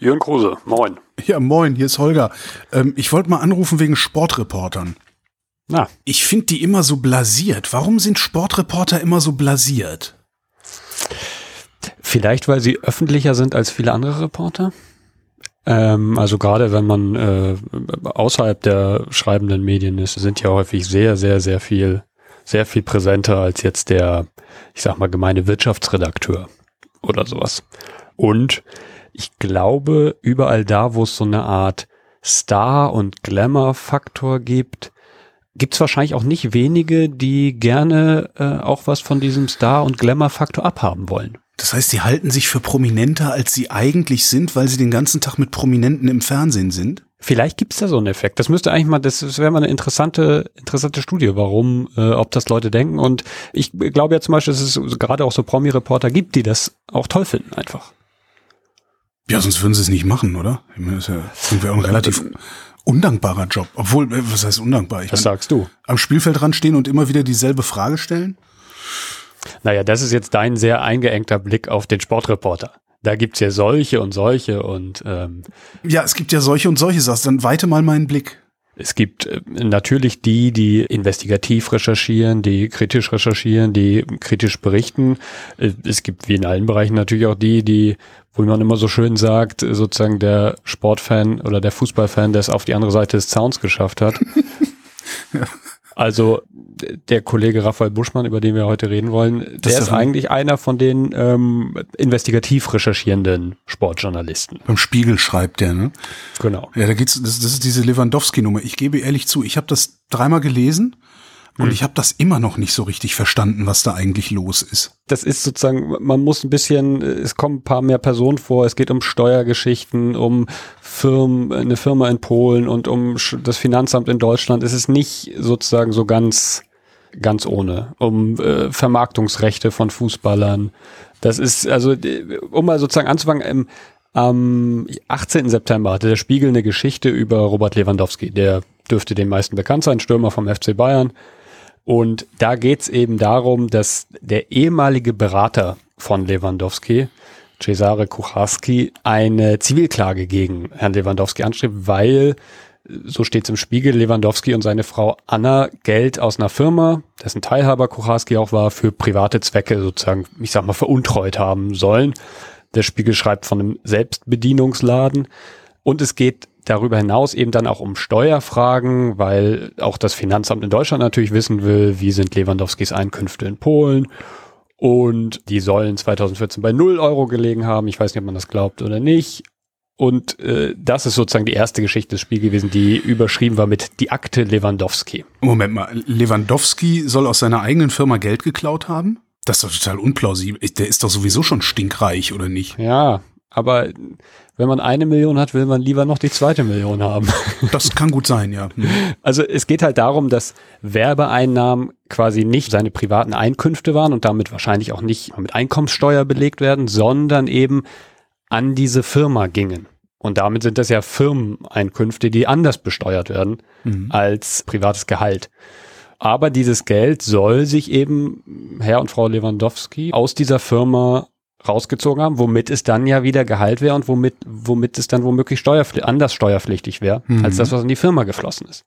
Jürgen Kruse, moin. Ja, moin, hier ist Holger. Ähm, ich wollte mal anrufen wegen Sportreportern. Na. Ich finde die immer so blasiert. Warum sind Sportreporter immer so blasiert? Vielleicht, weil sie öffentlicher sind als viele andere Reporter. Ähm, also gerade wenn man äh, außerhalb der schreibenden Medien ist, sind ja häufig sehr, sehr, sehr viel, sehr viel präsenter als jetzt der, ich sag mal, gemeine Wirtschaftsredakteur oder sowas. Und ich glaube, überall da, wo es so eine Art Star- und Glamour-Faktor gibt, gibt es wahrscheinlich auch nicht wenige, die gerne äh, auch was von diesem Star- und Glamour-Faktor abhaben wollen. Das heißt, sie halten sich für prominenter, als sie eigentlich sind, weil sie den ganzen Tag mit Prominenten im Fernsehen sind? Vielleicht gibt's da so einen Effekt. Das müsste eigentlich mal, das, das wäre mal eine interessante, interessante Studie, warum, äh, ob das Leute denken. Und ich glaube ja zum Beispiel, dass es gerade auch so Promi-Reporter gibt, die das auch toll finden, einfach. Ja, sonst würden sie es nicht machen, oder? Ich meine, das ist ja auch ein relativ undankbarer Job. Obwohl, äh, was heißt undankbar? Ich was meine, sagst du? Am Spielfeldrand stehen und immer wieder dieselbe Frage stellen? Naja, das ist jetzt dein sehr eingeengter Blick auf den Sportreporter. Da gibt's ja solche und solche und ähm, Ja, es gibt ja solche und solche Sachen. Dann weite mal meinen Blick. Es gibt äh, natürlich die, die investigativ recherchieren, die kritisch recherchieren, die kritisch berichten. Äh, es gibt wie in allen Bereichen natürlich auch die, die, wo man immer so schön sagt, sozusagen der Sportfan oder der Fußballfan, der es auf die andere Seite des Zauns geschafft hat. ja. Also der Kollege Raphael Buschmann, über den wir heute reden wollen, das der ist eigentlich einer von den ähm, investigativ recherchierenden Sportjournalisten. Beim Spiegel schreibt der, ne? Genau. Ja, da geht's. Das, das ist diese Lewandowski-Nummer. Ich gebe ehrlich zu, ich habe das dreimal gelesen und hm. ich habe das immer noch nicht so richtig verstanden, was da eigentlich los ist. Das ist sozusagen, man muss ein bisschen, es kommen ein paar mehr Personen vor, es geht um Steuergeschichten, um Firmen, eine Firma in Polen und um das Finanzamt in Deutschland. Es ist nicht sozusagen so ganz, ganz ohne. Um äh, Vermarktungsrechte von Fußballern. Das ist, also, um mal sozusagen anzufangen, im, am 18. September hatte der Spiegel eine Geschichte über Robert Lewandowski. Der dürfte den meisten bekannt sein, Stürmer vom FC Bayern und da geht's eben darum, dass der ehemalige Berater von Lewandowski, Cesare Kucharski, eine Zivilklage gegen Herrn Lewandowski anstrebt, weil, so steht's im Spiegel, Lewandowski und seine Frau Anna Geld aus einer Firma, dessen Teilhaber Kucharski auch war, für private Zwecke sozusagen, ich sag mal, veruntreut haben sollen. Der Spiegel schreibt von einem Selbstbedienungsladen. Und es geht darüber hinaus eben dann auch um Steuerfragen, weil auch das Finanzamt in Deutschland natürlich wissen will, wie sind Lewandowskis Einkünfte in Polen. Und die sollen 2014 bei 0 Euro gelegen haben. Ich weiß nicht, ob man das glaubt oder nicht. Und äh, das ist sozusagen die erste Geschichte des Spiels gewesen, die überschrieben war mit die Akte Lewandowski. Moment mal, Lewandowski soll aus seiner eigenen Firma Geld geklaut haben? Das ist doch total unplausibel. Der ist doch sowieso schon stinkreich, oder nicht? Ja, aber wenn man eine Million hat, will man lieber noch die zweite Million haben. Das kann gut sein, ja. Hm. Also es geht halt darum, dass Werbeeinnahmen quasi nicht seine privaten Einkünfte waren und damit wahrscheinlich auch nicht mit Einkommenssteuer belegt werden, sondern eben an diese Firma gingen. Und damit sind das ja Firmeneinkünfte, die anders besteuert werden mhm. als privates Gehalt. Aber dieses Geld soll sich eben Herr und Frau Lewandowski aus dieser Firma rausgezogen haben, womit es dann ja wieder Gehalt wäre und womit, womit es dann womöglich steuerpflichtig, anders steuerpflichtig wäre, mhm. als das, was in die Firma geflossen ist.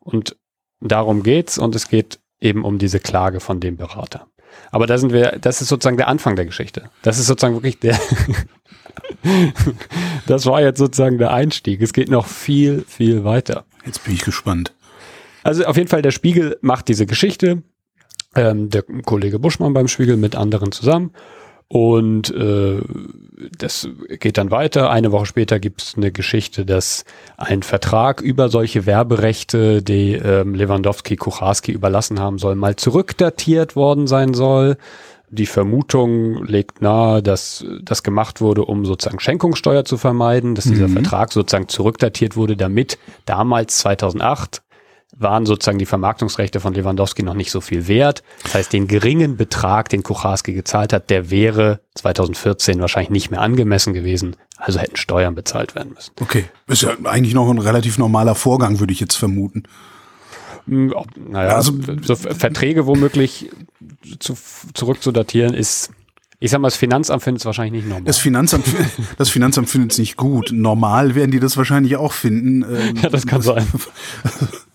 Und darum geht's und es geht eben um diese Klage von dem Berater. Aber da sind wir, das ist sozusagen der Anfang der Geschichte. Das ist sozusagen wirklich der, das war jetzt sozusagen der Einstieg. Es geht noch viel, viel weiter. Jetzt bin ich gespannt. Also auf jeden Fall, der Spiegel macht diese Geschichte, ähm, der Kollege Buschmann beim Spiegel mit anderen zusammen und äh, das geht dann weiter. Eine Woche später gibt es eine Geschichte, dass ein Vertrag über solche Werberechte, die ähm, Lewandowski Kucharski überlassen haben soll, mal zurückdatiert worden sein soll. Die Vermutung legt nahe, dass das gemacht wurde, um sozusagen Schenkungssteuer zu vermeiden, dass dieser mhm. Vertrag sozusagen zurückdatiert wurde, damit damals 2008 waren sozusagen die Vermarktungsrechte von Lewandowski noch nicht so viel wert. Das heißt, den geringen Betrag, den Kucharski gezahlt hat, der wäre 2014 wahrscheinlich nicht mehr angemessen gewesen. Also hätten Steuern bezahlt werden müssen. Okay, ist ja eigentlich noch ein relativ normaler Vorgang, würde ich jetzt vermuten. Hm, naja, also, so Verträge womöglich zu, zurückzudatieren ist Ich sag mal, das Finanzamt findet es wahrscheinlich nicht normal. Das Finanzamt, das Finanzamt findet es nicht gut. Normal werden die das wahrscheinlich auch finden. Ähm, ja, das kann sein.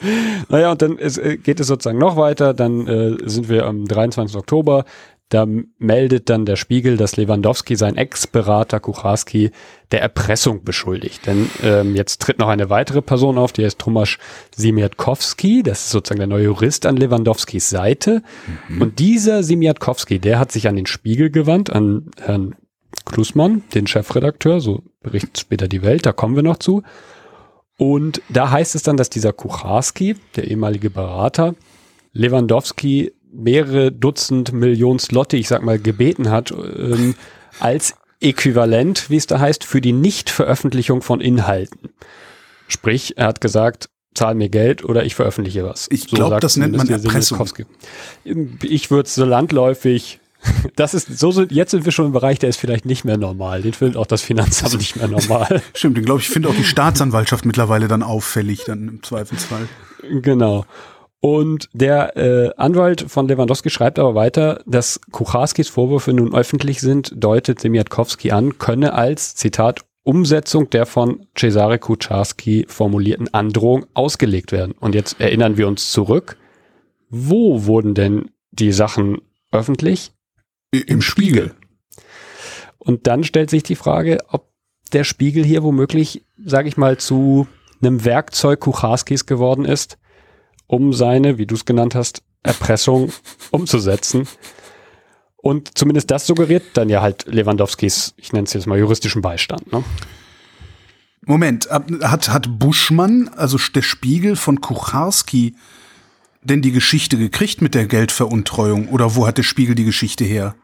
naja, und dann ist, äh, geht es sozusagen noch weiter. Dann äh, sind wir am 23. Oktober. Da meldet dann der Spiegel, dass Lewandowski sein Ex-Berater Kucharski der Erpressung beschuldigt. Denn ähm, jetzt tritt noch eine weitere Person auf, die heißt Tomasz Simiatkowski. Das ist sozusagen der neue Jurist an Lewandowskis Seite. Mhm. Und dieser Simiatkowski, der hat sich an den Spiegel gewandt, an Herrn Klusmann, den Chefredakteur, so berichtet später die Welt, da kommen wir noch zu. Und da heißt es dann, dass dieser Kucharski, der ehemalige Berater, Lewandowski mehrere Dutzend Millionen Slotte, ich sag mal, gebeten hat, ähm, als Äquivalent, wie es da heißt, für die Nichtveröffentlichung von Inhalten. Sprich, er hat gesagt, zahl mir Geld oder ich veröffentliche was. Ich so glaube, das nennt man Erpressung. Ich würde so landläufig das ist so, jetzt sind wir schon im Bereich, der ist vielleicht nicht mehr normal. Den findet auch das Finanzamt also, nicht mehr normal. Stimmt, den glaube ich, finde auch die Staatsanwaltschaft mittlerweile dann auffällig, dann im Zweifelsfall. Genau. Und der äh, Anwalt von Lewandowski schreibt aber weiter, dass Kucharskis Vorwürfe nun öffentlich sind, deutet Semiatkowski an, könne als, Zitat, Umsetzung der von Cesare Kucharski formulierten Androhung ausgelegt werden. Und jetzt erinnern wir uns zurück. Wo wurden denn die Sachen öffentlich? Im, Im Spiegel. Und dann stellt sich die Frage, ob der Spiegel hier womöglich, sage ich mal, zu einem Werkzeug Kucharskis geworden ist, um seine, wie du es genannt hast, Erpressung umzusetzen. Und zumindest das suggeriert dann ja halt Lewandowskis, ich nenne es jetzt mal juristischen Beistand. Ne? Moment, hat, hat Buschmann, also der Spiegel von Kucharski, denn die Geschichte gekriegt mit der Geldveruntreuung oder wo hat der Spiegel die Geschichte her?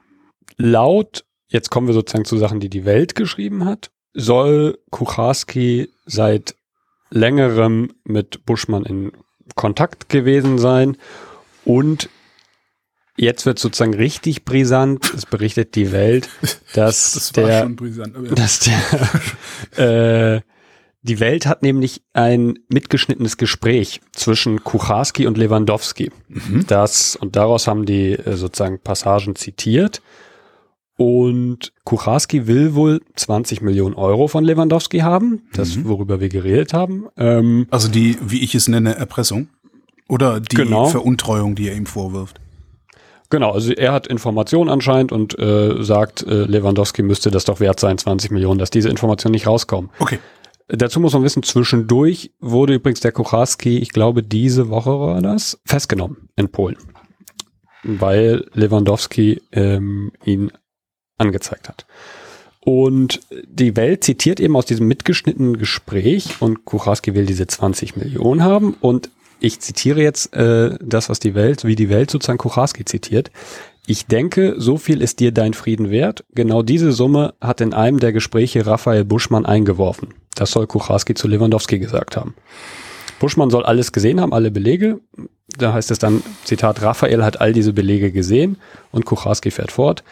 Laut, jetzt kommen wir sozusagen zu Sachen, die die Welt geschrieben hat, soll Kucharski seit längerem mit Buschmann in Kontakt gewesen sein. Und jetzt wird sozusagen richtig brisant. Es berichtet die Welt, dass das der, brisant, dass der, äh, die Welt hat nämlich ein mitgeschnittenes Gespräch zwischen Kucharski und Lewandowski. Mhm. Das, und daraus haben die äh, sozusagen Passagen zitiert. Und Kucharski will wohl 20 Millionen Euro von Lewandowski haben, das mhm. worüber wir geredet haben. Ähm, also die, wie ich es nenne, Erpressung oder die genau. Veruntreuung, die er ihm vorwirft. Genau, also er hat Informationen anscheinend und äh, sagt, äh, Lewandowski müsste das doch wert sein, 20 Millionen, dass diese Informationen nicht rauskommen. Okay. Dazu muss man wissen, zwischendurch wurde übrigens der Kucharski, ich glaube diese Woche war das, festgenommen in Polen, weil Lewandowski ähm, ihn angezeigt hat. Und die Welt zitiert eben aus diesem mitgeschnittenen Gespräch und Kucharski will diese 20 Millionen haben und ich zitiere jetzt äh, das, was die Welt, wie die Welt sozusagen Kucharski zitiert. Ich denke, so viel ist dir dein Frieden wert. Genau diese Summe hat in einem der Gespräche Raphael Buschmann eingeworfen. Das soll Kucharski zu Lewandowski gesagt haben. Buschmann soll alles gesehen haben, alle Belege. Da heißt es dann, Zitat, Raphael hat all diese Belege gesehen und Kucharski fährt fort.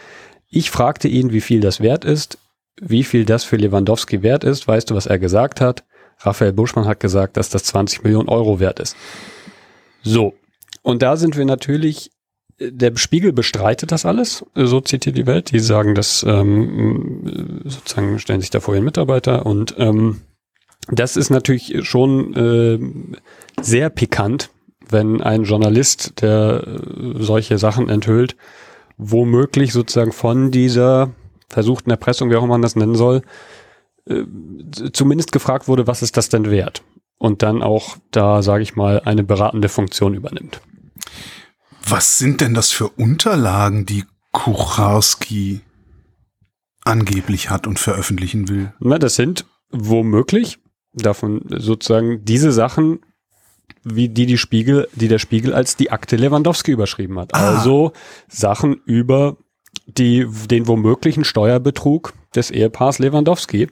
Ich fragte ihn, wie viel das wert ist, wie viel das für Lewandowski wert ist. Weißt du, was er gesagt hat? Raphael Buschmann hat gesagt, dass das 20 Millionen Euro wert ist. So. Und da sind wir natürlich, der Spiegel bestreitet das alles, so zitiert die Welt. Die sagen, dass ähm, sozusagen stellen sich da vor ihren Mitarbeiter und ähm, das ist natürlich schon äh, sehr pikant, wenn ein Journalist, der äh, solche Sachen enthüllt, womöglich sozusagen von dieser versuchten Erpressung, wie auch immer man das nennen soll, äh, zumindest gefragt wurde, was ist das denn wert? Und dann auch da, sage ich mal, eine beratende Funktion übernimmt. Was sind denn das für Unterlagen, die Kucharski angeblich hat und veröffentlichen will? Na, das sind womöglich davon sozusagen diese Sachen, wie die die Spiegel, die der Spiegel als die Akte Lewandowski überschrieben hat. Ah. Also Sachen über die, den womöglichen Steuerbetrug des Ehepaars Lewandowski.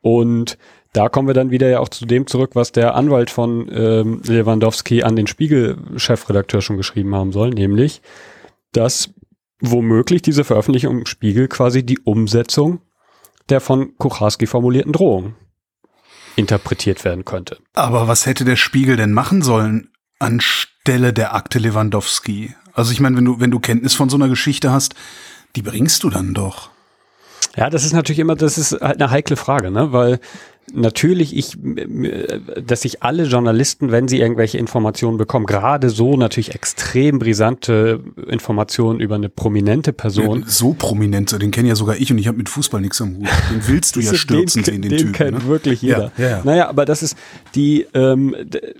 Und da kommen wir dann wieder ja auch zu dem zurück, was der Anwalt von ähm, Lewandowski an den Spiegel-Chefredakteur schon geschrieben haben soll, nämlich, dass womöglich diese Veröffentlichung im Spiegel quasi die Umsetzung der von Kucharski formulierten Drohung interpretiert werden könnte. Aber was hätte der Spiegel denn machen sollen anstelle der Akte Lewandowski? Also ich meine, wenn du, wenn du Kenntnis von so einer Geschichte hast, Die bringst du dann doch. Ja, das ist natürlich immer, das ist halt eine heikle Frage, ne? Weil natürlich ich, dass sich alle Journalisten, wenn sie irgendwelche Informationen bekommen, gerade so natürlich extrem brisante Informationen über eine prominente Person. Ja, so prominent, den kenne ja sogar ich und ich habe mit Fußball nichts am Hut. Den willst du ja stürzen den, sehen, den, den Typen. kennt ne? wirklich jeder. Ja, ja, ja. Naja, aber das ist die, ähm,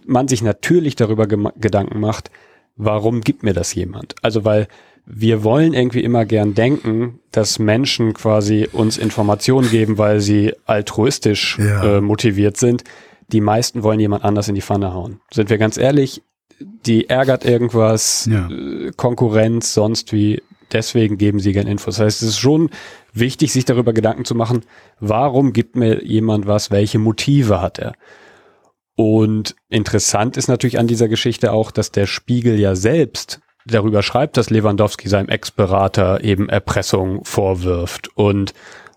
man sich natürlich darüber Gedanken macht, warum gibt mir das jemand? Also weil wir wollen irgendwie immer gern denken, dass Menschen quasi uns Informationen geben, weil sie altruistisch Ja. äh, motiviert sind. Die meisten wollen jemand anders in die Pfanne hauen. Sind wir ganz ehrlich, die ärgert irgendwas, Ja. äh, Konkurrenz, sonst wie. Deswegen geben sie gern Infos. Das heißt, es ist schon wichtig, sich darüber Gedanken zu machen, warum gibt mir jemand was, welche Motive hat er? Und interessant ist natürlich an dieser Geschichte auch, dass der Spiegel ja selbst darüber schreibt, dass Lewandowski seinem Ex-Berater eben Erpressung vorwirft und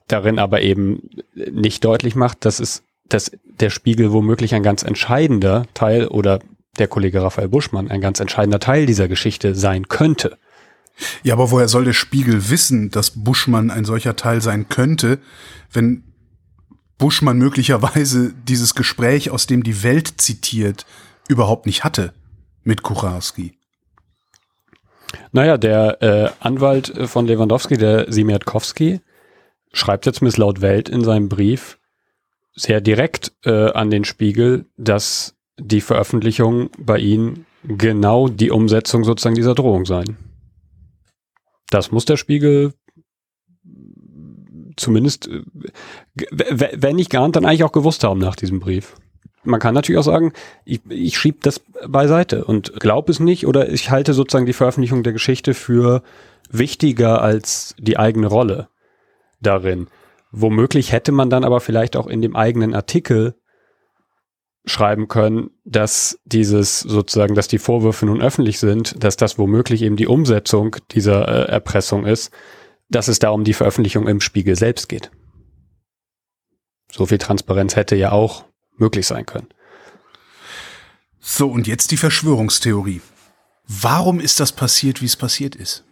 darin aber eben nicht deutlich macht, dass es, dass der Spiegel womöglich ein ganz entscheidender Teil oder der Kollege Raphael Buschmann ein ganz entscheidender Teil dieser Geschichte sein könnte. Ja, aber woher soll der Spiegel wissen, dass Buschmann ein solcher Teil sein könnte, wenn Buschmann möglicherweise dieses Gespräch, aus dem die Welt zitiert, überhaupt nicht hatte mit Kucharski? Naja, der äh, Anwalt äh, von Lewandowski, der Simiatkowski, schreibt jetzt Miss laut Welt in seinem Brief sehr direkt äh, an den Spiegel, dass die Veröffentlichung bei ihnen genau die Umsetzung sozusagen dieser Drohung sein. Das muss der Spiegel zumindest, äh, wenn nicht geahnt, dann eigentlich auch gewusst haben nach diesem Brief. Man kann natürlich auch sagen, ich, ich schieb das beiseite und glaube es nicht oder ich halte sozusagen die Veröffentlichung der Geschichte für wichtiger als die eigene Rolle darin. Womöglich hätte man dann aber vielleicht auch in dem eigenen Artikel schreiben können, dass dieses sozusagen, dass die Vorwürfe nun öffentlich sind, dass das womöglich eben die Umsetzung dieser äh, Erpressung ist, dass es da um die Veröffentlichung im Spiegel selbst geht. So viel Transparenz hätte ja auch möglich sein können. So, und jetzt die Verschwörungstheorie. Warum ist das passiert, wie es passiert ist?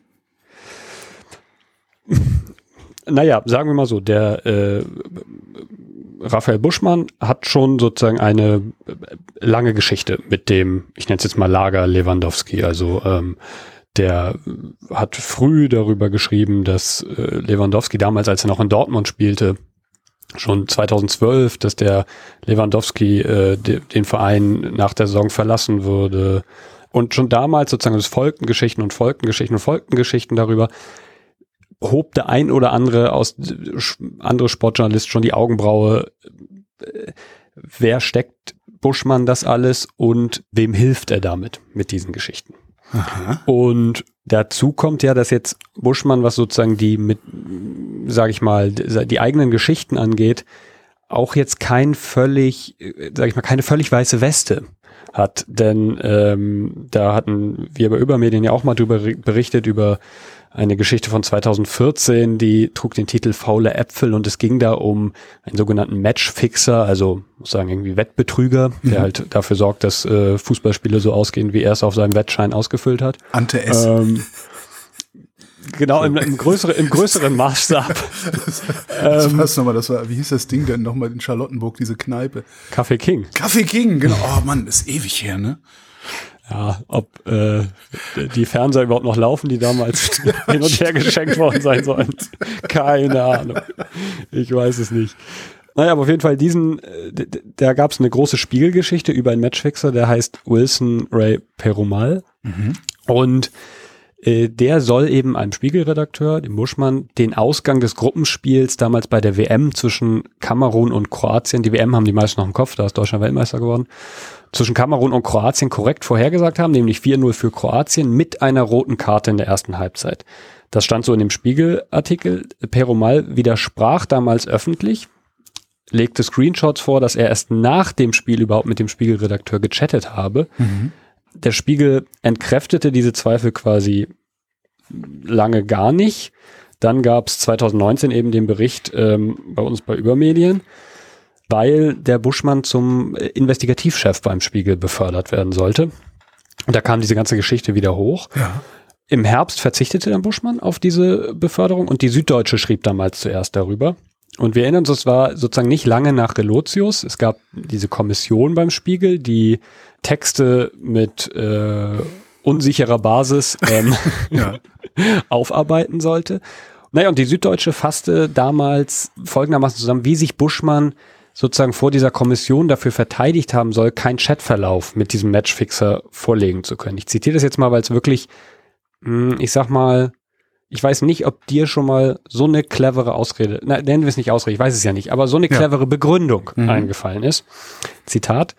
Naja, sagen wir mal so, der äh, Raphael Buschmann hat schon sozusagen eine äh, lange Geschichte mit dem, ich nenne es jetzt mal Lager Lewandowski. Also ähm, der hat früh darüber geschrieben, dass äh, Lewandowski damals, als er noch in Dortmund spielte, schon 2012, dass der Lewandowski äh, de, den Verein nach der Saison verlassen würde. Und schon damals sozusagen, es folgten Geschichten und folgten Geschichten und folgten Geschichten darüber, hob der ein oder andere aus andere Sportjournalist schon die Augenbraue. äh, Wer steckt Buschmann das alles und wem hilft er damit mit diesen Geschichten? Aha. Und dazu kommt ja, dass jetzt Buschmann, was sozusagen die mit, sage ich mal, die eigenen Geschichten angeht, auch jetzt kein völlig, sage ich mal, keine völlig weiße Weste hat. Denn ähm, da hatten wir bei Übermedien ja auch mal drüber berichtet, über eine Geschichte von 2014, die trug den Titel Faule Äpfel und es ging da um einen sogenannten Matchfixer, also muss sagen irgendwie Wettbetrüger, der halt dafür sorgt, dass äh, Fußballspiele so ausgehen, wie er es auf seinem Wettschein ausgefüllt hat. Ante S. Ähm, genau, im, im, größeren, im größeren Maßstab. das ähm, war's nochmal, das war, wie hieß das Ding denn nochmal in Charlottenburg, diese Kneipe? Kaffee King. Kaffee King, genau. Oh Mann, ist ewig her, ne? Ja, ob äh, die Fernseher überhaupt noch laufen, die damals hin und her geschenkt worden sein sollen. Keine Ahnung. Ich weiß es nicht. Naja, aber auf jeden Fall diesen, äh, da gab es eine große Spiegelgeschichte über einen Matchfixer, der heißt Wilson Ray Perumal. Und äh, der soll eben einem Spiegelredakteur, dem Buschmann, den Ausgang des Gruppenspiels damals bei der WM zwischen Kamerun und Kroatien, die WM haben die meisten noch im Kopf, da ist Deutschland Weltmeister geworden, zwischen Kamerun und Kroatien korrekt vorhergesagt haben, nämlich 4-0 für Kroatien mit einer roten Karte in der ersten Halbzeit. Das stand so in dem Spiegelartikel. Perumal widersprach damals öffentlich, legte Screenshots vor, dass er erst nach dem Spiel überhaupt mit dem Spiegelredakteur gechattet habe. Der Spiegel entkräftete diese Zweifel quasi lange gar nicht. Dann gab es 2019 eben den Bericht ähm, bei uns bei Übermedien, weil der Buschmann zum äh, Investigativchef beim Spiegel befördert werden sollte. Und da kam diese ganze Geschichte wieder hoch. Ja. Im Herbst verzichtete dann Buschmann auf diese Beförderung und die Süddeutsche schrieb damals zuerst darüber. Und wir erinnern uns, es war sozusagen nicht lange nach Relotius. Es gab diese Kommission beim Spiegel, die Texte mit äh, unsicherer Basis ähm, aufarbeiten sollte. Naja, und die Süddeutsche fasste damals folgendermaßen zusammen, wie sich Buschmann sozusagen vor dieser Kommission dafür verteidigt haben soll, keinen Chatverlauf mit diesem Matchfixer vorlegen zu können. Ich zitiere das jetzt mal, weil es wirklich, hm, ich sag mal, ich weiß nicht, ob dir schon mal so eine clevere Ausrede, na, nennen wir es nicht Ausrede, ich weiß es ja nicht, aber so eine clevere ja. Begründung mhm. eingefallen ist. Zitat.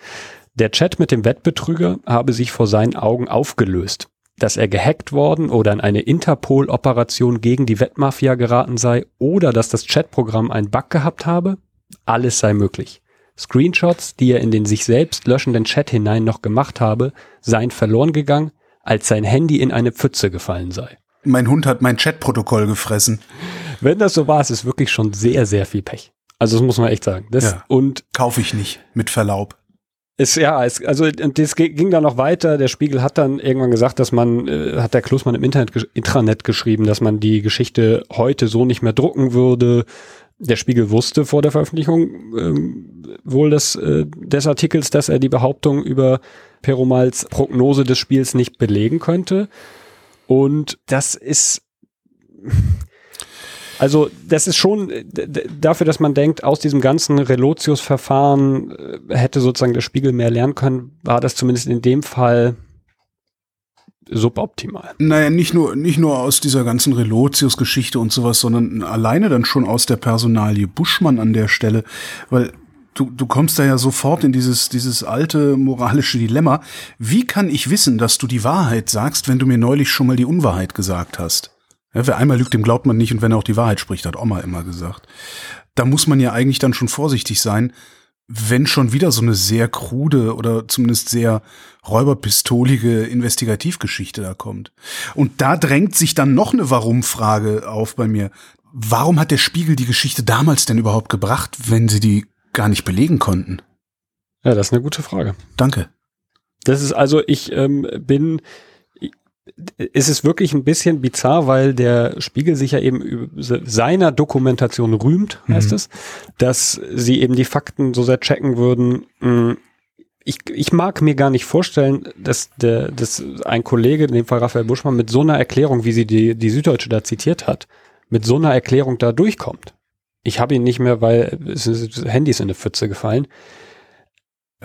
Der Chat mit dem Wettbetrüger habe sich vor seinen Augen aufgelöst. Dass er gehackt worden oder in eine Interpol-Operation gegen die Wettmafia geraten sei oder dass das Chatprogramm einen Bug gehabt habe, alles sei möglich. Screenshots, die er in den sich selbst löschenden Chat hinein noch gemacht habe, seien verloren gegangen, als sein Handy in eine Pfütze gefallen sei. Mein Hund hat mein Chatprotokoll gefressen. Wenn das so war, es ist wirklich schon sehr, sehr viel Pech. Also das muss man echt sagen. Das ja, und kaufe ich nicht, mit Verlaub. Ist ja, es, also das ging dann noch weiter. Der Spiegel hat dann irgendwann gesagt, dass man, äh, hat der Klusmann im Internet, Intranet geschrieben, dass man die Geschichte heute so nicht mehr drucken würde der Spiegel wusste vor der Veröffentlichung ähm, wohl des, äh, des Artikels, dass er die Behauptung über Peromals Prognose des Spiels nicht belegen könnte. Und das ist, also das ist schon dafür, dass man denkt, aus diesem ganzen Relotius-Verfahren äh, hätte sozusagen der Spiegel mehr lernen können, war das zumindest in dem Fall suboptimal. Naja, nicht nur, nicht nur aus dieser ganzen Relotius-Geschichte und sowas, sondern alleine dann schon aus der Personalie Buschmann an der Stelle, weil du, du kommst da ja sofort in dieses, dieses alte moralische Dilemma. Wie kann ich wissen, dass du die Wahrheit sagst, wenn du mir neulich schon mal die Unwahrheit gesagt hast? Ja, wer einmal lügt, dem glaubt man nicht und wenn er auch die Wahrheit spricht, hat Oma immer gesagt. Da muss man ja eigentlich dann schon vorsichtig sein, wenn schon wieder so eine sehr krude oder zumindest sehr räuberpistolige Investigativgeschichte da kommt. Und da drängt sich dann noch eine Warum-Frage auf bei mir. Warum hat der Spiegel die Geschichte damals denn überhaupt gebracht, wenn sie die gar nicht belegen konnten? Ja, das ist eine gute Frage. Danke. Das ist also, ich ähm, bin ist es wirklich ein bisschen bizarr, weil der Spiegel sich ja eben seiner Dokumentation rühmt, heißt mhm. es, dass sie eben die Fakten so sehr checken würden. Mm, ich, ich mag mir gar nicht vorstellen, dass, der, dass ein Kollege, in dem Fall Raphael Buschmann, mit so einer Erklärung, wie sie die, die Süddeutsche da zitiert hat, mit so einer Erklärung da durchkommt. Ich habe ihn nicht mehr, weil es ist Handys in eine Pfütze gefallen.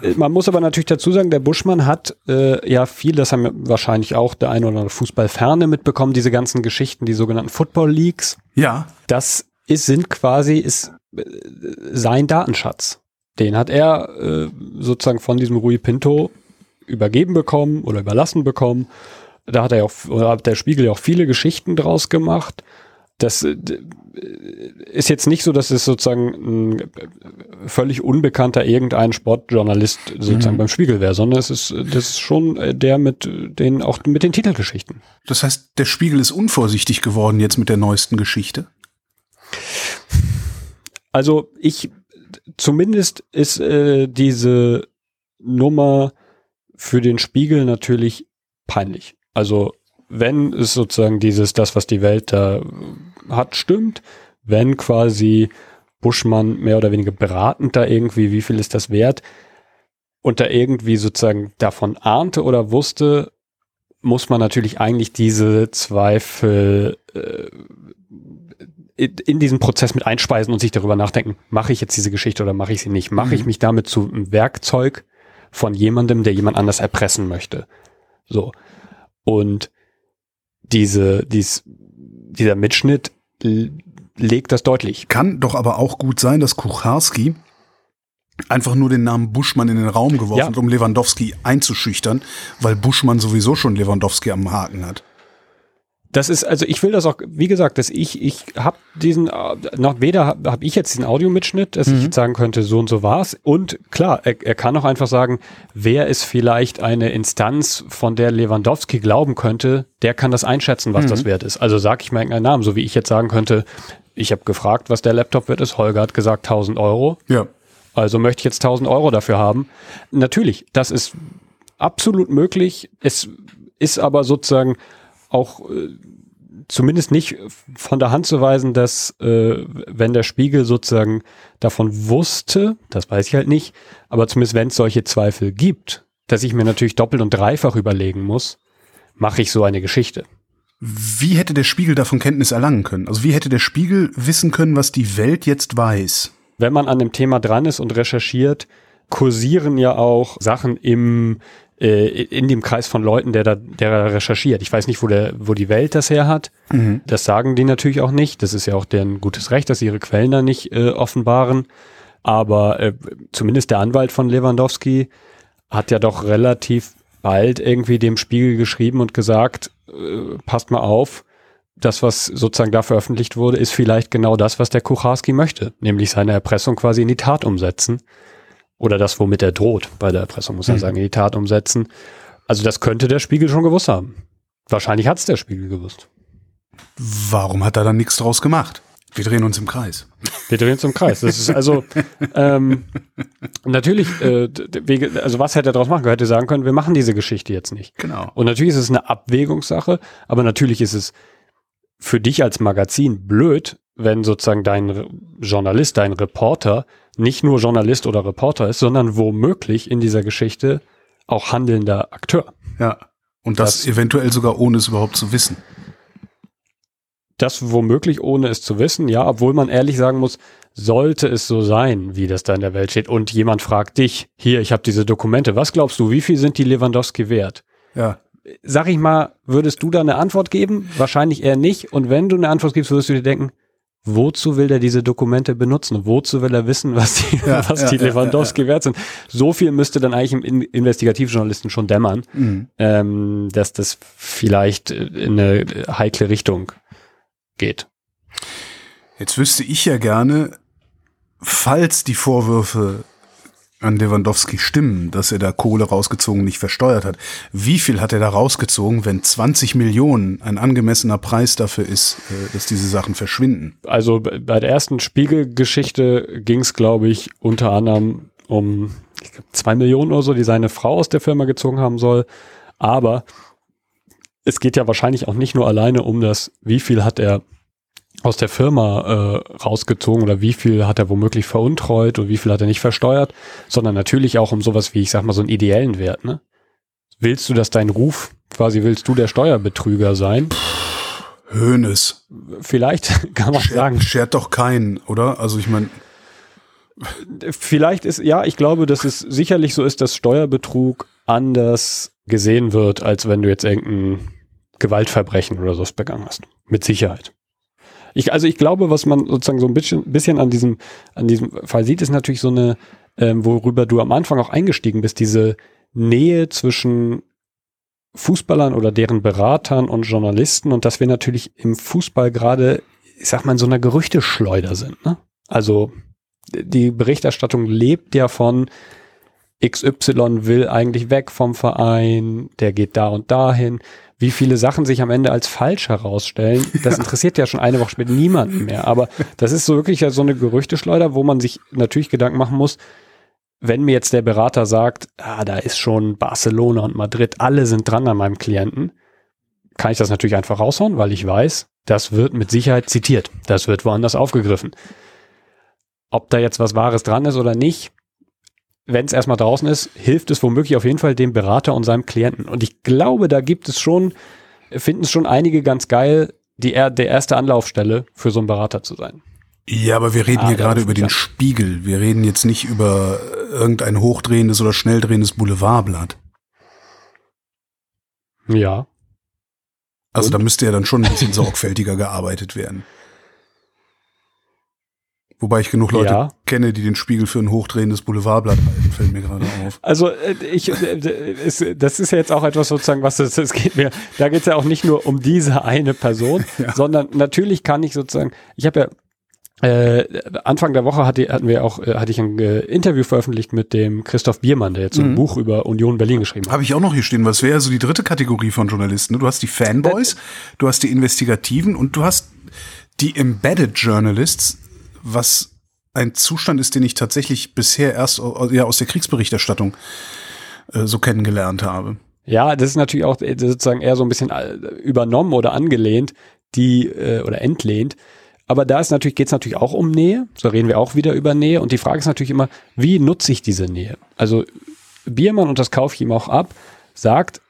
Äh, man muss aber natürlich dazu sagen, der Buschmann hat äh, ja viel, das haben wahrscheinlich auch der eine oder andere Fußballferne mitbekommen, diese ganzen Geschichten, die sogenannten Football Leagues. Ja. Das ist, sind quasi, ist äh, sein Datenschatz. Den hat er äh, sozusagen von diesem Rui Pinto übergeben bekommen oder überlassen bekommen. Da hat er auch, oder hat der Spiegel ja auch viele Geschichten draus gemacht. Das äh, ist jetzt nicht so, dass es sozusagen ein völlig unbekannter irgendein Sportjournalist sozusagen mhm. beim Spiegel wäre, sondern es ist, das ist schon der mit den, auch mit den Titelgeschichten. Das heißt, der Spiegel ist unvorsichtig geworden jetzt mit der neuesten Geschichte? Also ich, zumindest ist äh, diese Nummer für den Spiegel natürlich peinlich. Also wenn es sozusagen dieses, das, was die Welt da hat, stimmt, wenn quasi Buschmann mehr oder weniger beratend da irgendwie, wie viel ist das wert, und da irgendwie sozusagen davon ahnte oder wusste, muss man natürlich eigentlich diese Zweifel äh, in diesen Prozess mit einspeisen und sich darüber nachdenken, mache ich jetzt diese Geschichte oder mache ich sie nicht? Mache mhm. ich mich damit zu einem Werkzeug von jemandem, der jemand anders erpressen möchte? So. Und diese, dies, dieser Mitschnitt legt das deutlich. Kann doch aber auch gut sein, dass Kucharski einfach nur den Namen Buschmann in den Raum geworfen, ja. um Lewandowski einzuschüchtern, weil Buschmann sowieso schon Lewandowski am Haken hat. Das ist, also ich will das auch, wie gesagt, dass ich, ich habe diesen, noch weder habe hab ich jetzt diesen Audiomitschnitt, dass mhm. ich jetzt sagen könnte, so und so war's. Und klar, er, er kann auch einfach sagen, wer ist vielleicht eine Instanz, von der Lewandowski glauben könnte, der kann das einschätzen, was mhm. das wert ist. Also sag ich mal irgendeinen Namen, so wie ich jetzt sagen könnte, ich habe gefragt, was der Laptop wert ist. Holger hat gesagt 1000 Euro. Ja. Also möchte ich jetzt 1000 Euro dafür haben. Natürlich, das ist absolut möglich. Es ist aber sozusagen auch äh, zumindest nicht von der Hand zu weisen, dass äh, wenn der Spiegel sozusagen davon wusste, das weiß ich halt nicht, aber zumindest wenn es solche Zweifel gibt, dass ich mir natürlich doppelt und dreifach überlegen muss, mache ich so eine Geschichte. Wie hätte der Spiegel davon Kenntnis erlangen können? Also wie hätte der Spiegel wissen können, was die Welt jetzt weiß? Wenn man an dem Thema dran ist und recherchiert, kursieren ja auch Sachen im äh, in dem Kreis von Leuten, der da, der da recherchiert. Ich weiß nicht, wo der, wo die Welt das her hat. Mhm. Das sagen die natürlich auch nicht. Das ist ja auch deren gutes Recht, dass sie ihre Quellen da nicht äh, offenbaren. Aber äh, zumindest der Anwalt von Lewandowski hat ja doch relativ bald irgendwie dem Spiegel geschrieben und gesagt, äh, passt mal auf, das, was sozusagen da veröffentlicht wurde, ist vielleicht genau das, was der Kucharski möchte, nämlich seine Erpressung quasi in die Tat umsetzen. Oder das, womit er droht bei der Erpressung, muss man mhm. sagen, in die Tat umsetzen. Also das könnte der Spiegel schon gewusst haben. Wahrscheinlich hat es der Spiegel gewusst. Warum hat er dann nichts draus gemacht? Wir drehen uns im Kreis. Wir drehen uns im Kreis. Das ist also ähm, natürlich, äh, also was hätte er daraus machen können? Hätte sagen können, wir machen diese Geschichte jetzt nicht. Genau. Und natürlich ist es eine Abwägungssache, aber natürlich ist es für dich als Magazin blöd, wenn sozusagen dein Journalist, dein Reporter nicht nur Journalist oder Reporter ist, sondern womöglich in dieser Geschichte auch handelnder Akteur. Ja. Und das, das eventuell sogar ohne es überhaupt zu wissen. Das womöglich ohne es zu wissen, ja, obwohl man ehrlich sagen muss, sollte es so sein, wie das da in der Welt steht, und jemand fragt dich, hier, ich habe diese Dokumente, was glaubst du, wie viel sind die Lewandowski wert? Ja. Sag ich mal, würdest du da eine Antwort geben? Wahrscheinlich eher nicht. Und wenn du eine Antwort gibst, würdest du dir denken, wozu will der diese Dokumente benutzen? Wozu will er wissen, was die, ja, was ja, die Lewandowski ja, wert sind? So viel müsste dann eigentlich im Investigativjournalisten schon dämmern, mhm. ähm, dass das vielleicht in eine heikle Richtung geht. Jetzt wüsste ich ja gerne, falls die Vorwürfe an Lewandowski stimmen, dass er da Kohle rausgezogen nicht versteuert hat. Wie viel hat er da rausgezogen, wenn 20 Millionen ein angemessener Preis dafür ist, äh, dass diese Sachen verschwinden? Also bei der ersten Spiegelgeschichte ging es, glaube ich, unter anderem um glaub, zwei Millionen oder so, die seine Frau aus der Firma gezogen haben soll. Aber es geht ja wahrscheinlich auch nicht nur alleine um das, wie viel hat er aus der Firma äh, rausgezogen oder wie viel hat er womöglich veruntreut und wie viel hat er nicht versteuert, sondern natürlich auch um sowas wie, ich sag mal, so einen ideellen Wert. Ne? Willst du, dass dein Ruf, quasi willst du der Steuerbetrüger sein? Hönes. Vielleicht kann man Scher, sagen. Schert doch keinen, oder? Also ich meine. Vielleicht ist, ja, ich glaube, dass es sicherlich so ist, dass Steuerbetrug anders gesehen wird, als wenn du jetzt irgendein Gewaltverbrechen oder sowas begangen hast. Mit Sicherheit. Ich, also ich glaube, was man sozusagen so ein bisschen, bisschen an diesem, an diesem Fall sieht, ist natürlich so eine, ähm, worüber du am Anfang auch eingestiegen bist, diese Nähe zwischen Fußballern oder deren Beratern und Journalisten und dass wir natürlich im Fußball gerade, ich sag mal, in so einer Gerüchteschleuder sind. Ne? Also die Berichterstattung lebt ja von XY will eigentlich weg vom Verein, der geht da und dahin wie viele Sachen sich am Ende als falsch herausstellen, das interessiert ja schon eine Woche später niemanden mehr. Aber das ist so wirklich so eine Gerüchteschleuder, wo man sich natürlich Gedanken machen muss, wenn mir jetzt der Berater sagt, ah, da ist schon Barcelona und Madrid, alle sind dran an meinem Klienten, kann ich das natürlich einfach raushauen, weil ich weiß, das wird mit Sicherheit zitiert. Das wird woanders aufgegriffen. Ob da jetzt was Wahres dran ist oder nicht, wenn es erstmal draußen ist, hilft es womöglich auf jeden Fall dem Berater und seinem Klienten. Und ich glaube, da gibt es schon, finden es schon einige ganz geil, die der erste Anlaufstelle für so einen Berater zu sein. Ja, aber wir reden ah, hier gerade über den Spiegel. Wir reden jetzt nicht über irgendein hochdrehendes oder schnelldrehendes Boulevardblatt. Ja. Also und? da müsste ja dann schon ein bisschen sorgfältiger gearbeitet werden. Wobei ich genug Leute ja. kenne, die den Spiegel für ein hochdrehendes Boulevardblatt halten, fällt mir gerade auf. Also äh, ich, äh, das ist ja jetzt auch etwas sozusagen, was es, es geht mir, da geht es ja auch nicht nur um diese eine Person, ja. sondern natürlich kann ich sozusagen, ich habe ja äh, Anfang der Woche hatte, hatten wir auch, äh, hatte ich ein äh, Interview veröffentlicht mit dem Christoph Biermann, der jetzt mhm. ein Buch über Union Berlin geschrieben hat. Habe ich auch noch hier stehen, was wäre so die dritte Kategorie von Journalisten. Ne? Du hast die Fanboys, du hast die Investigativen und du hast die Embedded Journalists, was ein Zustand ist, den ich tatsächlich bisher erst ja, aus der Kriegsberichterstattung äh, so kennengelernt habe. Ja, das ist natürlich auch äh, sozusagen eher so ein bisschen äh, übernommen oder angelehnt, die äh, oder entlehnt. Aber da ist natürlich, geht es natürlich auch um Nähe. So reden wir auch wieder über Nähe. Und die Frage ist natürlich immer, wie nutze ich diese Nähe? Also Biermann, und das kaufe ich ihm auch ab, sagt,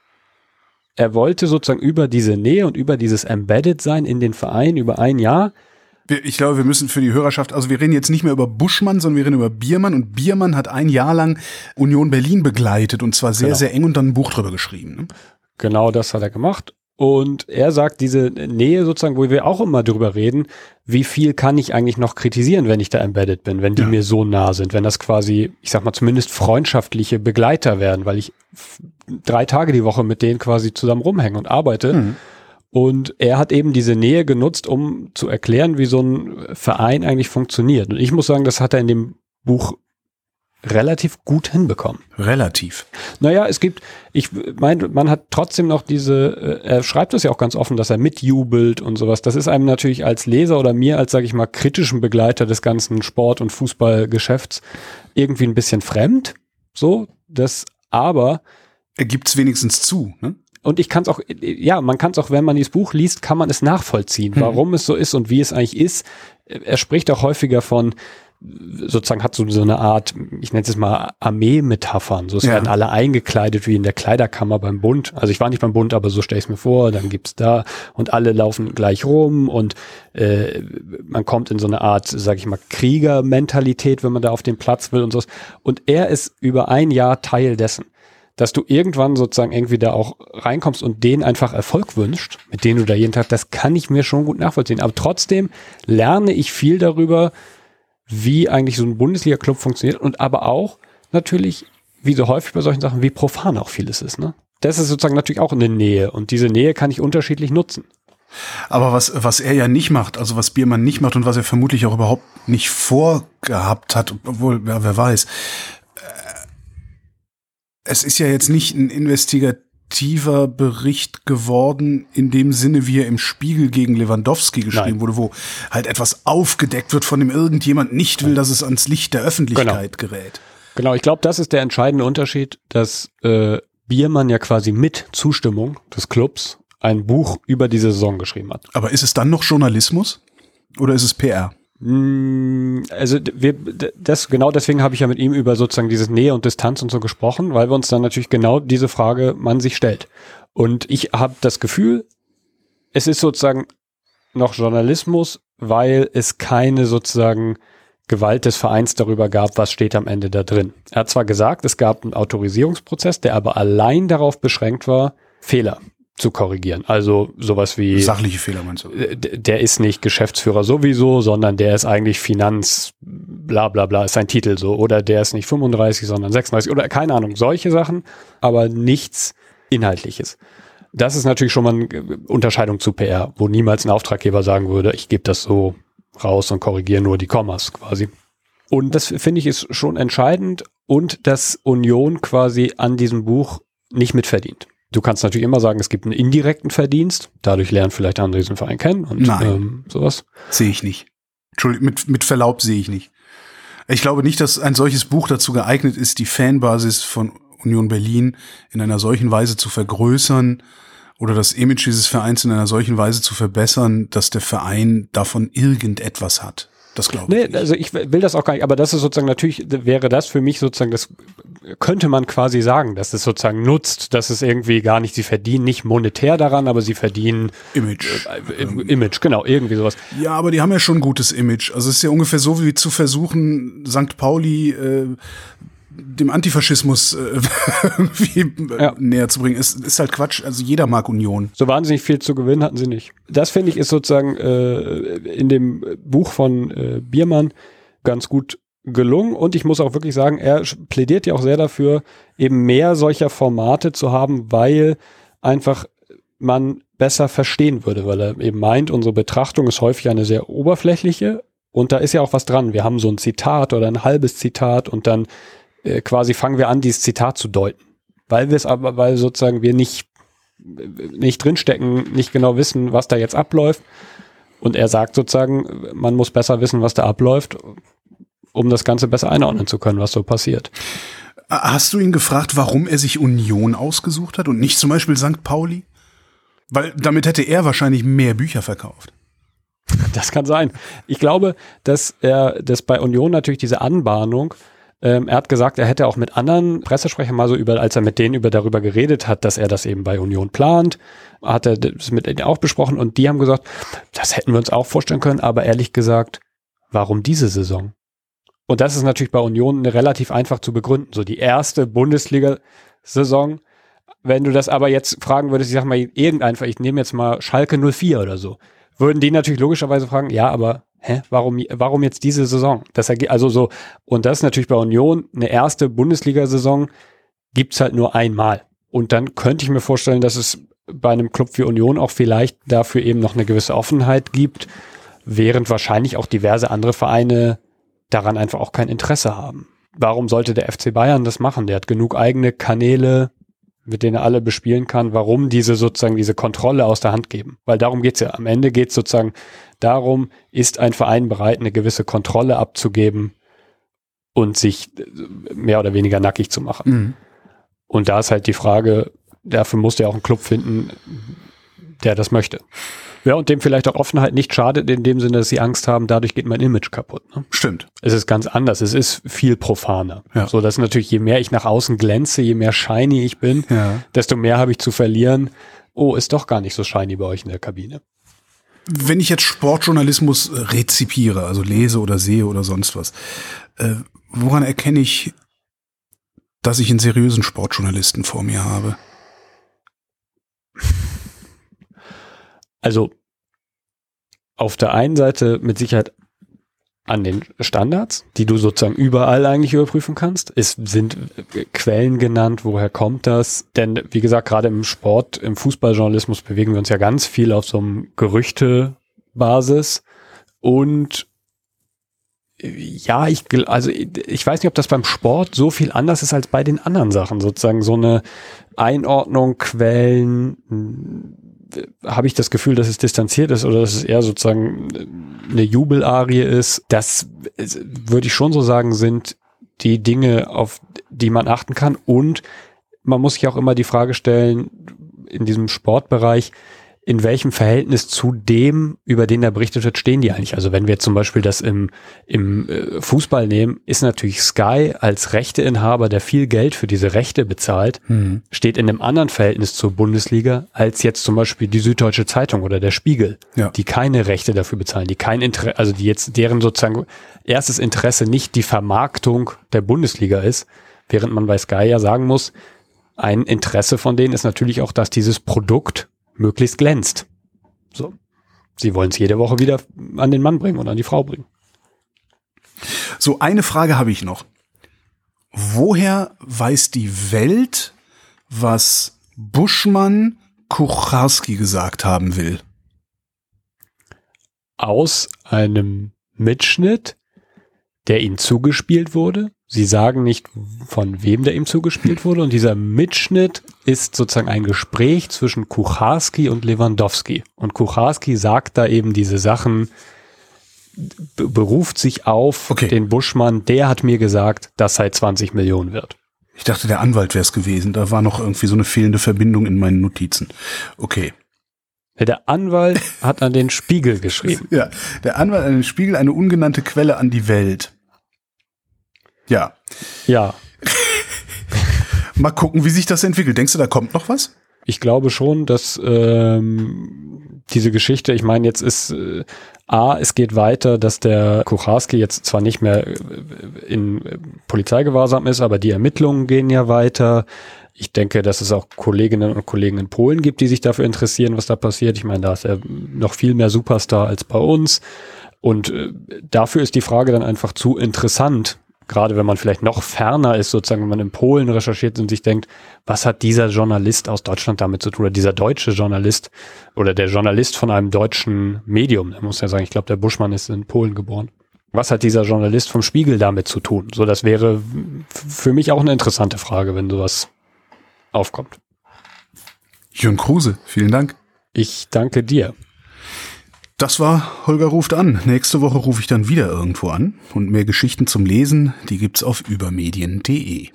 er wollte sozusagen über diese Nähe und über dieses Embedded sein in den Verein über ein Jahr ich glaube, wir müssen für die Hörerschaft, also wir reden jetzt nicht mehr über Buschmann, sondern wir reden über Biermann und Biermann hat ein Jahr lang Union Berlin begleitet und zwar sehr, genau. sehr eng und dann ein Buch drüber geschrieben. Ne? Genau das hat er gemacht. Und er sagt, diese Nähe sozusagen, wo wir auch immer drüber reden, wie viel kann ich eigentlich noch kritisieren, wenn ich da embedded bin, wenn die ja. mir so nah sind, wenn das quasi, ich sag mal, zumindest freundschaftliche Begleiter werden, weil ich drei Tage die Woche mit denen quasi zusammen rumhänge und arbeite. Mhm. Und er hat eben diese Nähe genutzt, um zu erklären, wie so ein Verein eigentlich funktioniert. Und ich muss sagen, das hat er in dem Buch relativ gut hinbekommen. Relativ. Naja, es gibt, ich meine, man hat trotzdem noch diese, äh, er schreibt es ja auch ganz offen, dass er mitjubelt und sowas. Das ist einem natürlich als Leser oder mir als, sage ich mal, kritischen Begleiter des ganzen Sport- und Fußballgeschäfts irgendwie ein bisschen fremd. So, das, aber. Er gibt es wenigstens zu, ne? Und ich kann es auch, ja, man kann es auch, wenn man dieses Buch liest, kann man es nachvollziehen, mhm. warum es so ist und wie es eigentlich ist. Er spricht auch häufiger von, sozusagen hat so, so eine Art, ich nenne es mal Armee-Metaphern. So, es ja. werden alle eingekleidet wie in der Kleiderkammer beim Bund. Also ich war nicht beim Bund, aber so stelle ich es mir vor. Dann gibt's da und alle laufen gleich rum und äh, man kommt in so eine Art, sage ich mal, Kriegermentalität, wenn man da auf den Platz will und so. Und er ist über ein Jahr Teil dessen dass du irgendwann sozusagen irgendwie da auch reinkommst und denen einfach Erfolg wünscht, mit denen du da jeden Tag, das kann ich mir schon gut nachvollziehen. Aber trotzdem lerne ich viel darüber, wie eigentlich so ein Bundesliga-Club funktioniert und aber auch natürlich, wie so häufig bei solchen Sachen, wie profan auch vieles ist. Ne? Das ist sozusagen natürlich auch eine Nähe und diese Nähe kann ich unterschiedlich nutzen. Aber was, was er ja nicht macht, also was Biermann nicht macht und was er vermutlich auch überhaupt nicht vorgehabt hat, obwohl, ja, wer weiß, es ist ja jetzt nicht ein investigativer Bericht geworden, in dem Sinne, wie er im Spiegel gegen Lewandowski geschrieben Nein. wurde, wo halt etwas aufgedeckt wird, von dem irgendjemand nicht will, dass es ans Licht der Öffentlichkeit genau. gerät. Genau, ich glaube, das ist der entscheidende Unterschied, dass äh, Biermann ja quasi mit Zustimmung des Clubs ein Buch über diese Saison geschrieben hat. Aber ist es dann noch Journalismus oder ist es PR? Mm, also wir, das, genau deswegen habe ich ja mit ihm über sozusagen dieses Nähe und Distanz und so gesprochen, weil wir uns dann natürlich genau diese Frage man sich stellt. Und ich habe das Gefühl, es ist sozusagen noch Journalismus, weil es keine sozusagen Gewalt des Vereins darüber gab, was steht am Ende da drin. Er hat zwar gesagt, es gab einen Autorisierungsprozess, der aber allein darauf beschränkt war, Fehler zu korrigieren. Also sowas wie sachliche Fehler meinst du? Äh, der ist nicht Geschäftsführer sowieso, sondern der ist eigentlich Finanz bla bla bla ist sein Titel so oder der ist nicht 35, sondern 36 oder keine Ahnung, solche Sachen, aber nichts inhaltliches. Das ist natürlich schon mal eine Unterscheidung zu PR, wo niemals ein Auftraggeber sagen würde, ich gebe das so raus und korrigiere nur die Kommas quasi. Und das finde ich ist schon entscheidend und dass Union quasi an diesem Buch nicht mitverdient. Du kannst natürlich immer sagen, es gibt einen indirekten Verdienst. Dadurch lernen vielleicht andere diesen Verein kennen und Nein, ähm, sowas. Sehe ich nicht. Entschuldigung, mit, mit Verlaub sehe ich nicht. Ich glaube nicht, dass ein solches Buch dazu geeignet ist, die Fanbasis von Union Berlin in einer solchen Weise zu vergrößern oder das Image dieses Vereins in einer solchen Weise zu verbessern, dass der Verein davon irgendetwas hat. Das glaube ich. Nee, nicht. also ich will das auch gar nicht, aber das ist sozusagen natürlich, wäre das für mich sozusagen, das könnte man quasi sagen, dass es sozusagen nutzt, dass es irgendwie gar nicht, sie verdienen nicht monetär daran, aber sie verdienen Image. Äh, äh, Image, genau, irgendwie sowas. Ja, aber die haben ja schon ein gutes Image. Also es ist ja ungefähr so wie zu versuchen, St. Pauli äh, dem Antifaschismus äh, äh, ja. näher zu bringen, ist, ist halt Quatsch. Also jeder mag Union. So wahnsinnig viel zu gewinnen hatten sie nicht. Das finde ich ist sozusagen äh, in dem Buch von äh, Biermann ganz gut gelungen und ich muss auch wirklich sagen, er plädiert ja auch sehr dafür, eben mehr solcher Formate zu haben, weil einfach man besser verstehen würde, weil er eben meint, unsere Betrachtung ist häufig eine sehr oberflächliche und da ist ja auch was dran. Wir haben so ein Zitat oder ein halbes Zitat und dann äh, quasi fangen wir an, dieses Zitat zu deuten. Weil wir es aber, weil sozusagen wir nicht, nicht drinstecken, nicht genau wissen, was da jetzt abläuft. Und er sagt sozusagen, man muss besser wissen, was da abläuft, um das Ganze besser einordnen zu können, was so passiert. Hast du ihn gefragt, warum er sich Union ausgesucht hat und nicht zum Beispiel St. Pauli? Weil damit hätte er wahrscheinlich mehr Bücher verkauft. Das kann sein. Ich glaube, dass er, dass bei Union natürlich diese Anbahnung, ähm, er hat gesagt, er hätte auch mit anderen Pressesprechern mal so über, als er mit denen über darüber geredet hat, dass er das eben bei Union plant, hat er das mit denen auch besprochen und die haben gesagt, das hätten wir uns auch vorstellen können, aber ehrlich gesagt, warum diese Saison? Und das ist natürlich bei Union relativ einfach zu begründen. So die erste Bundesliga-Saison. Wenn du das aber jetzt fragen würdest, ich sag mal, irgendein, ich nehme jetzt mal Schalke 04 oder so, würden die natürlich logischerweise fragen, ja, aber hä, warum, warum jetzt diese Saison? Das also so, und das ist natürlich bei Union eine erste Bundesliga-Saison gibt's halt nur einmal. Und dann könnte ich mir vorstellen, dass es bei einem Club wie Union auch vielleicht dafür eben noch eine gewisse Offenheit gibt, während wahrscheinlich auch diverse andere Vereine daran einfach auch kein Interesse haben. Warum sollte der FC Bayern das machen? Der hat genug eigene Kanäle, mit denen er alle bespielen kann. Warum diese sozusagen diese Kontrolle aus der Hand geben? Weil darum geht's ja. Am Ende geht's sozusagen darum, ist ein Verein bereit, eine gewisse Kontrolle abzugeben und sich mehr oder weniger nackig zu machen. Mhm. Und da ist halt die Frage, dafür muss der auch einen Club finden, der das möchte. Ja, und dem vielleicht auch Offenheit nicht schadet, in dem Sinne, dass sie Angst haben, dadurch geht mein Image kaputt. Ne? Stimmt. Es ist ganz anders. Es ist viel profaner. Ja. So, dass natürlich, je mehr ich nach außen glänze, je mehr shiny ich bin, ja. desto mehr habe ich zu verlieren. Oh, ist doch gar nicht so shiny bei euch in der Kabine. Wenn ich jetzt Sportjournalismus rezipiere, also lese oder sehe oder sonst was, äh, woran erkenne ich, dass ich einen seriösen Sportjournalisten vor mir habe? Also auf der einen Seite mit Sicherheit an den Standards, die du sozusagen überall eigentlich überprüfen kannst. Es sind Quellen genannt, woher kommt das? Denn wie gesagt, gerade im Sport, im Fußballjournalismus bewegen wir uns ja ganz viel auf so einem Gerüchtebasis und ja, ich also ich weiß nicht, ob das beim Sport so viel anders ist als bei den anderen Sachen. Sozusagen so eine Einordnung, Quellen, habe ich das Gefühl, dass es distanziert ist oder dass es eher sozusagen eine Jubelarie ist. Das würde ich schon so sagen, sind die Dinge, auf die man achten kann. Und man muss sich auch immer die Frage stellen, in diesem Sportbereich, in welchem Verhältnis zu dem, über den da berichtet wird, stehen die eigentlich? Also wenn wir zum Beispiel das im, im äh, Fußball nehmen, ist natürlich Sky als Rechteinhaber, der viel Geld für diese Rechte bezahlt, mhm. steht in einem anderen Verhältnis zur Bundesliga als jetzt zum Beispiel die Süddeutsche Zeitung oder der Spiegel, ja. die keine Rechte dafür bezahlen, die kein Interesse, also die jetzt deren sozusagen erstes Interesse nicht die Vermarktung der Bundesliga ist, während man bei Sky ja sagen muss, ein Interesse von denen ist natürlich auch, dass dieses Produkt möglichst glänzt. So. Sie wollen es jede Woche wieder an den Mann bringen und an die Frau bringen. So, eine Frage habe ich noch. Woher weiß die Welt, was Buschmann Kucharski gesagt haben will? Aus einem Mitschnitt, der ihnen zugespielt wurde Sie sagen nicht, von wem der ihm zugespielt wurde. Und dieser Mitschnitt ist sozusagen ein Gespräch zwischen Kucharski und Lewandowski. Und Kucharski sagt da eben diese Sachen, beruft sich auf okay. den Buschmann, der hat mir gesagt, dass seit 20 Millionen wird. Ich dachte, der Anwalt wäre es gewesen. Da war noch irgendwie so eine fehlende Verbindung in meinen Notizen. Okay. Der Anwalt hat an den Spiegel geschrieben. Ja, der Anwalt an den Spiegel eine ungenannte Quelle an die Welt. Ja. Ja. Mal gucken, wie sich das entwickelt. Denkst du, da kommt noch was? Ich glaube schon, dass ähm, diese Geschichte, ich meine, jetzt ist äh, A, es geht weiter, dass der Kucharski jetzt zwar nicht mehr äh, in Polizeigewahrsam ist, aber die Ermittlungen gehen ja weiter. Ich denke, dass es auch Kolleginnen und Kollegen in Polen gibt, die sich dafür interessieren, was da passiert. Ich meine, da ist er noch viel mehr Superstar als bei uns. Und äh, dafür ist die Frage dann einfach zu interessant, gerade wenn man vielleicht noch ferner ist, sozusagen, wenn man in Polen recherchiert und sich denkt, was hat dieser Journalist aus Deutschland damit zu tun, oder dieser deutsche Journalist oder der Journalist von einem deutschen Medium, der muss ja sagen, ich glaube, der Buschmann ist in Polen geboren. Was hat dieser Journalist vom Spiegel damit zu tun? So, das wäre für mich auch eine interessante Frage, wenn sowas aufkommt. Jürgen Kruse, vielen Dank. Ich danke dir. Das war Holger ruft an. Nächste Woche rufe ich dann wieder irgendwo an. Und mehr Geschichten zum Lesen, die gibt's auf übermedien.de.